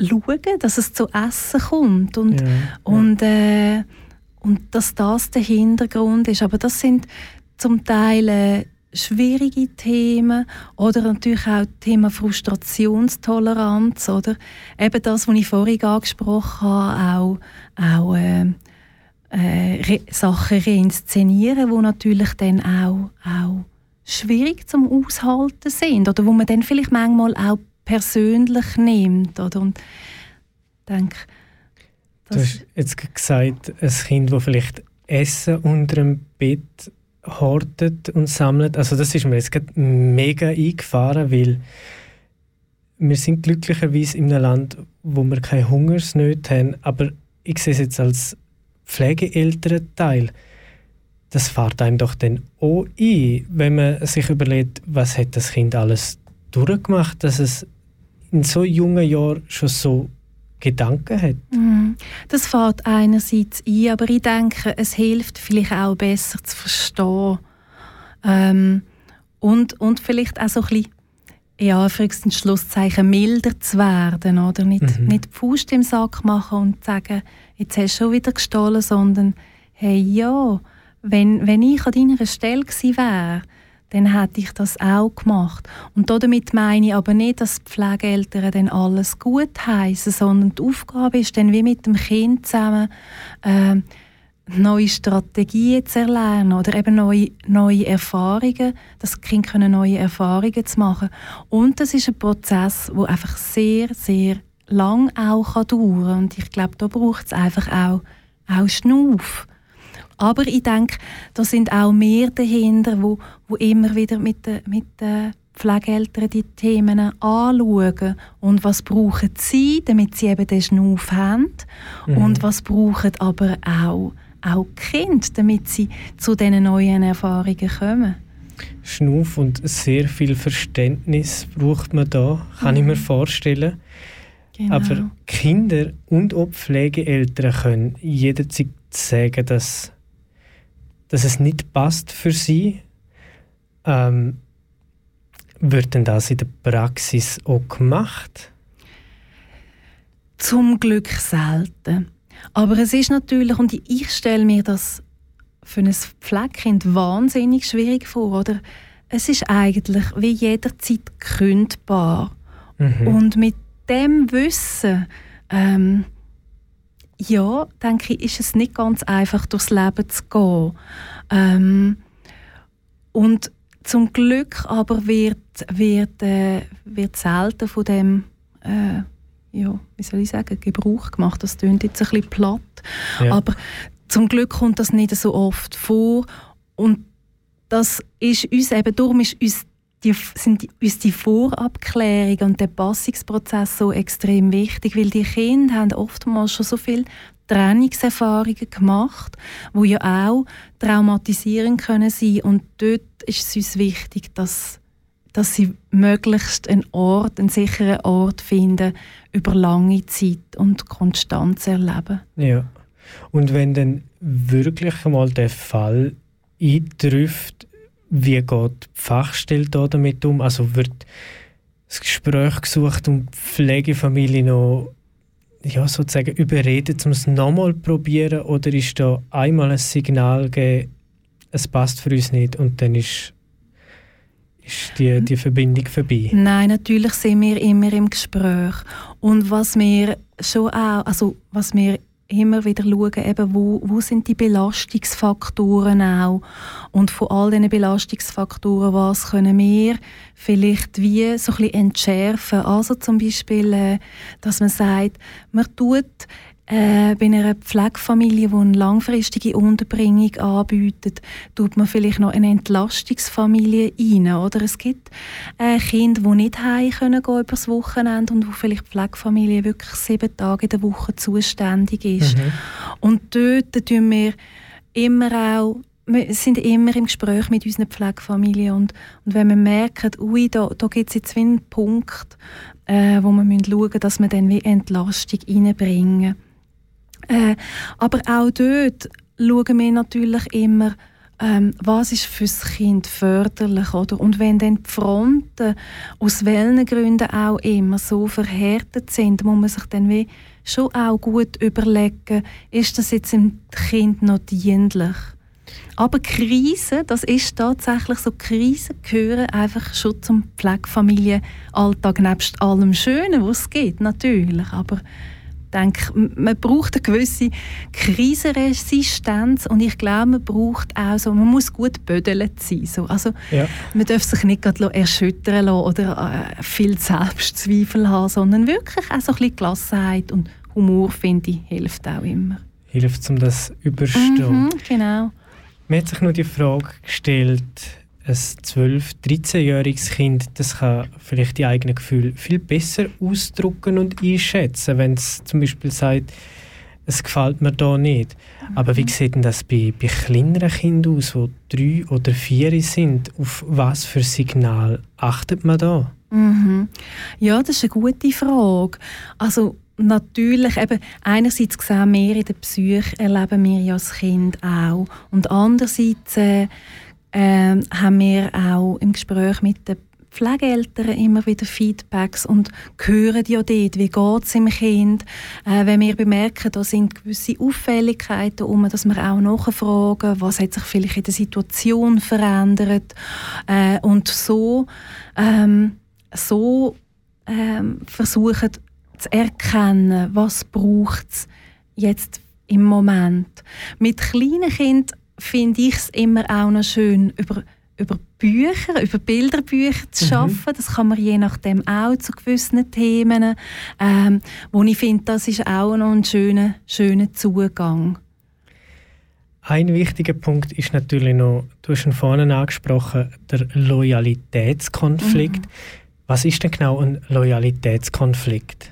schauen, dass es zu essen kommt und, ja, ja. und, äh, und dass das der Hintergrund ist. Aber das sind zum Teil äh, schwierige Themen oder natürlich auch das Thema Frustrationstoleranz oder eben das, was ich vorhin angesprochen habe, auch, auch äh, äh, re Sachen reinszenieren, die natürlich dann auch, auch schwierig zum Aushalten sind oder wo man dann vielleicht manchmal auch persönlich nimmt. Oder? Und denke, du hast jetzt gesagt, ein Kind, das vielleicht Essen unter dem Bett hortet und sammelt. Also das ist mir jetzt mega eingefahren, weil wir sind glücklicherweise in einem Land, wo wir keine Hungersnöte haben, aber ich sehe es jetzt als Pflegeelternteil, das fährt einem doch dann auch ein, wenn man sich überlegt, was hat das Kind alles durchgemacht, dass es in so jungen Jahren schon so Gedanken hat. Mhm. Das fährt einerseits ein, aber ich denke, es hilft vielleicht auch besser zu verstehen ähm, und, und vielleicht auch so ein bisschen ja, Schlusszeichen milder zu werden oder nicht, mhm. nicht die Faust im Sack machen und sagen, jetzt hast du schon wieder gestohlen, sondern hey, ja, wenn, wenn ich an deiner Stelle gewesen wäre, dann hätte ich das auch gemacht. Und damit meine ich aber nicht, dass die Pflegeeltern dann alles gut heißen, sondern die Aufgabe ist dann wie mit dem Kind zusammen äh, neue Strategien zu erlernen oder eben neue, neue Erfahrungen, das Kind können neue Erfahrungen zu machen. Und das ist ein Prozess, wo einfach sehr, sehr lang auch kann dauern Und ich glaube, da braucht es einfach auch, auch Schnuff. Aber ich denke, da sind auch mehr dahinter, wo, wo immer wieder mit den mit de Pflegeeltern die Themen anschauen. Und was brauchen sie, damit sie eben den Schnuff haben? Mhm. Und was brauchen aber auch, auch Kinder, damit sie zu diesen neuen Erfahrungen kommen? Schnuff und sehr viel Verständnis braucht man da, kann mhm. ich mir mhm. vorstellen. Genau. Aber Kinder und auch Pflegeeltern können jederzeit sagen, dass, dass es nicht passt für sie. Ähm, wird denn das in der Praxis auch gemacht? Zum Glück selten. Aber es ist natürlich, und ich stelle mir das für ein Pflegekind wahnsinnig schwierig vor, oder? Es ist eigentlich wie jederzeit kündbar. Mhm. Und mit dem Wissen, ähm, ja, denke ich, ist es nicht ganz einfach, durchs Leben zu gehen. Ähm, und zum Glück aber wird, wird, äh, wird selten von dem, äh, ja, wie soll ich sagen, Gebrauch gemacht. Das klingt jetzt ein bisschen platt. Ja. Aber zum Glück kommt das nicht so oft vor. Und das ist uns eben, darum ist uns die, sind uns die Vorabklärung und der Passungsprozess so extrem wichtig, weil die Kinder haben oftmals schon so viel Trainingserfahrungen gemacht, wo ja auch traumatisierend können sein und dort ist es uns wichtig, dass, dass sie möglichst einen Ort, einen sicheren Ort finden über lange Zeit und Konstanz erleben. Ja. Und wenn dann wirklich mal der Fall eintrifft, wie geht die Fachstelle da damit um? Also wird das Gespräch gesucht und die Pflegefamilie noch ja, sozusagen überredet, um es nochmal zu probieren? Oder ist da einmal ein Signal gegeben, es passt für uns nicht und dann ist, ist die, die Verbindung vorbei? Nein, natürlich sind wir immer im Gespräch. Und was wir schon auch, also was wir immer wieder schauen, eben wo, wo sind die Belastungsfaktoren auch und von all diesen Belastungsfaktoren, was können wir vielleicht wie so ein entschärfen. Also zum Beispiel, äh, dass man sagt, man tut äh, bei einer Pflegefamilie, die eine langfristige Unterbringung anbietet, tut man vielleicht noch eine Entlastungsfamilie rein. Oder es gibt äh, Kinder, die nicht heim können gehen über das Wochenende und wo vielleicht die Pflegefamilie wirklich sieben Tage in der Woche zuständig ist. Mhm. Und dort tun wir immer auch wir sind immer im Gespräch mit unseren Pflegefamilien und, und wenn wir merken, ui, da, da gibt es jetzt wie einen Punkt, äh, wo wir schauen müssen, dass wir dann wie Entlastung reinbringen. Äh, aber auch dort schauen wir natürlich immer, ähm, was ist fürs Kind förderlich, oder? Und wenn dann die Fronten aus welchen Gründen auch immer so verhärtet sind, muss man sich dann wie schon auch gut überlegen, ist das jetzt dem Kind noch dienlich? Aber Krisen, das ist tatsächlich so, Krisen gehören einfach schon zum Pflegefamilienalltag, nebst allem Schönen, was es gibt, natürlich. Aber denke, man braucht eine gewisse Krisenresistenz und ich glaube, man braucht auch so, man muss gut bödelt sein. So. Also, ja. Man darf sich nicht gerade erschüttern lassen oder äh, viel Selbstzweifel haben, sondern wirklich auch so ein bisschen Gelassenheit und Humor, finde ich, hilft auch immer. Hilft, um das überstehen. Mhm, genau. Mir hat sich nur die Frage gestellt, ein 12-, 13-jähriges Kind, das kann vielleicht die eigenen Gefühle viel besser ausdrücken und einschätzen, wenn es zum Beispiel sagt, es gefällt mir da nicht. Aber wie mhm. sieht denn das bei, bei kleineren Kindern aus, die drei oder vier sind? Auf was für Signal achtet man da? Mhm. Ja, das ist eine gute Frage. Also natürlich, eben, einerseits sehen wir in der Psyche, erleben wir ja als Kind auch. Und andererseits äh, ähm, haben wir auch im Gespräch mit den Pflegeeltern immer wieder Feedbacks und hören ja dort, wie geht es im Kind. Äh, wenn wir bemerken, da sind gewisse Auffälligkeiten um, dass wir auch nachfragen, was hat sich vielleicht in der Situation verändert. Äh, und so, ähm, so ähm, versuchen zu erkennen, was braucht es jetzt im Moment. Mit kleinen Kindern finde ich es immer auch noch schön, über, über Bücher, über Bilderbücher zu mhm. schaffen. Das kann man je nachdem auch zu gewissen Themen, ähm, wo ich finde, das ist auch noch ein schöner, schöner Zugang. Ein wichtiger Punkt ist natürlich noch, du hast schon vorhin angesprochen, der Loyalitätskonflikt. Mhm. Was ist denn genau ein Loyalitätskonflikt?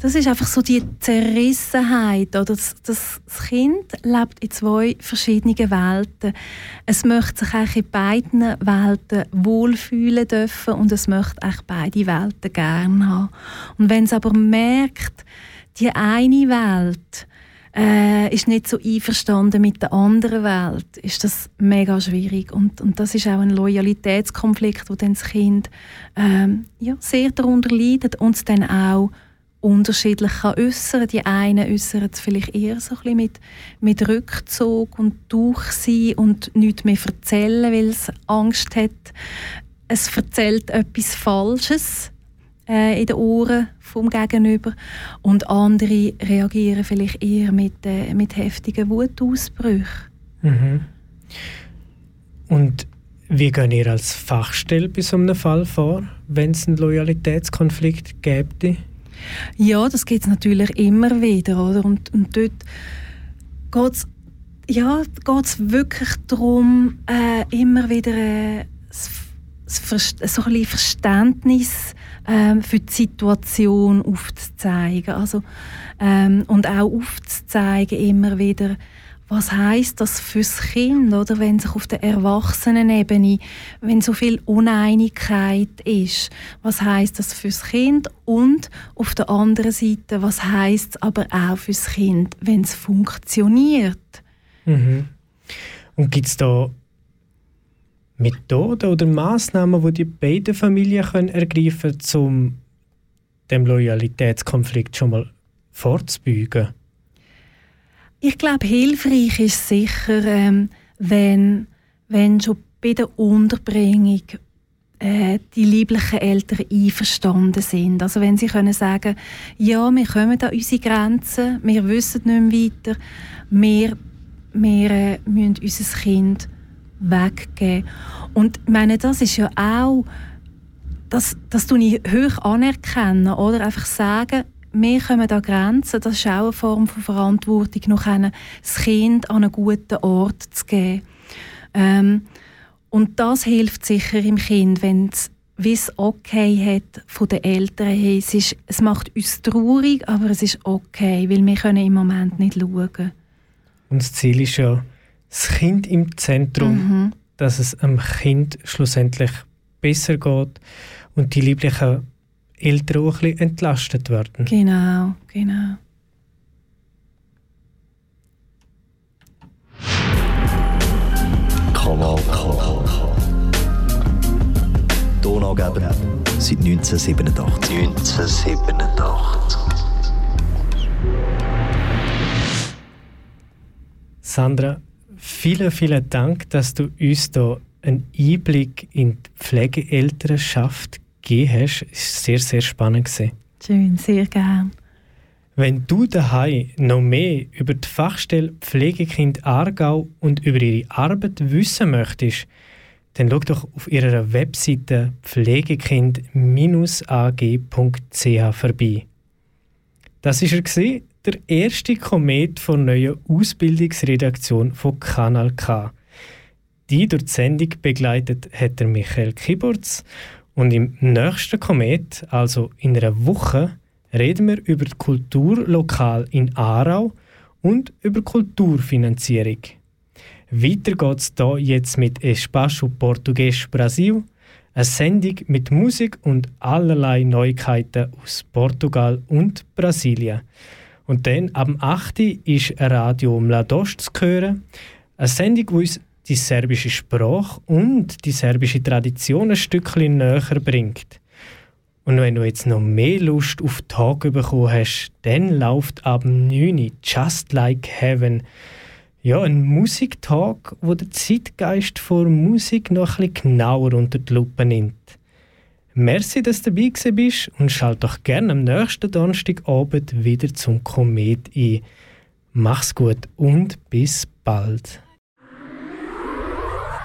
Das ist einfach so die Zerrissenheit. Oder das, das, Kind lebt in zwei verschiedenen Welten. Es möchte sich eigentlich in beiden Welten wohlfühlen dürfen und es möchte eigentlich beide Welten gerne haben. Und wenn es aber merkt, die eine Welt äh, ist nicht so einverstanden mit der anderen Welt, ist das mega schwierig. Und, und das ist auch ein Loyalitätskonflikt, wo dann das Kind ähm, ja, sehr darunter leidet und es dann auch unterschiedlich kann äußern. Die einen äußern es vielleicht eher so ein mit, mit Rückzug und durch sein und nichts mehr erzählen, weil es Angst hat, es erzählt etwas Falsches äh, in den Ohren vom Gegenüber und andere reagieren vielleicht eher mit, äh, mit heftigen Wutausbrüchen. Mhm. Und wie gehen ihr als Fachstelle bei so einem Fall vor, wenn es einen Loyalitätskonflikt gäbe? Ja, das gibt es natürlich immer wieder. Oder? Und, und dort geht es ja, wirklich darum, äh, immer wieder äh, so ein Verständnis ähm, für die Situation aufzuzeigen. Also, ähm, und auch aufzuzeigen immer wieder, was heißt das fürs Kind, oder wenn sich auf der Erwachsenenebene, wenn so viel Uneinigkeit ist, was heißt das fürs Kind und auf der anderen Seite, was heißt es aber auch fürs Kind, wenn es funktioniert? Mhm. Und gibt es da Methoden oder Maßnahmen, die die beiden Familien können ergreifen können, um dem Loyalitätskonflikt schon mal vorzubeugen? Ich glaube, hilfreich ist sicher, ähm, wenn, wenn schon bei der Unterbringung äh, die lieblichen Eltern einverstanden sind. Also wenn sie können sagen, ja, wir kommen an unsere Grenzen, wir wissen nicht mehr weiter, wir, wir äh, müssen unser Kind weggeben. Und ich meine, das ist ja auch, das, das tue ich hoch anerkennen, oder? Einfach sagen, wir kommen an Grenzen, das ist auch eine Form von Verantwortung, noch das Kind an einen guten Ort zu geben. Ähm, und das hilft sicher im Kind, wenn es okay hat von den Eltern. Hey, es, ist, es macht uns traurig, aber es ist okay, weil wir können im Moment nicht schauen. Und das Ziel ist ja, das Kind im Zentrum, mhm. dass es dem Kind schlussendlich besser geht und die lieblichen Eltern auch ein bisschen entlastet werden. Genau, genau. Kanal K. Donaugeber seit 1987. 1987. Sandra, vielen, vielen Dank, dass du uns hier einen Einblick in die Pflegeelternschaft gegeben hast. Es war sehr, sehr spannend. Schön, sehr gern. Wenn du daheim noch mehr über die Fachstelle Pflegekind Aargau und über ihre Arbeit wissen möchtest, dann schau doch auf ihrer Webseite pflegekind-ag.ch vorbei. Das war er, der erste Komet von neuen Ausbildungsredaktion von Kanal K. Die durch die Sendung begleitet hat der Michael Kiburz und im nächsten Komet, also in einer Woche, reden wir über die Kulturlokal in Aarau und über Kulturfinanzierung. Weiter geht es hier jetzt mit Espaço Português Brasil, eine Sendung mit Musik und allerlei Neuigkeiten aus Portugal und Brasilien. Und dann am 8. ist Radio Mladost zu hören, eine Sendung, die uns die serbische Sprache und die serbische Tradition ein Stückchen näher bringt. Und wenn du jetzt noch mehr Lust auf Tag bekommen hast, dann läuft ab 9 Just Like Heaven. Ja, ein Musiktag, wo der Zeitgeist vor Musik noch ein bisschen genauer unter die Lupe nimmt. Merci, dass du dabei bist und schalt doch gerne am nächsten Donnerstagabend wieder zum Komet ein. Mach's gut und bis bald.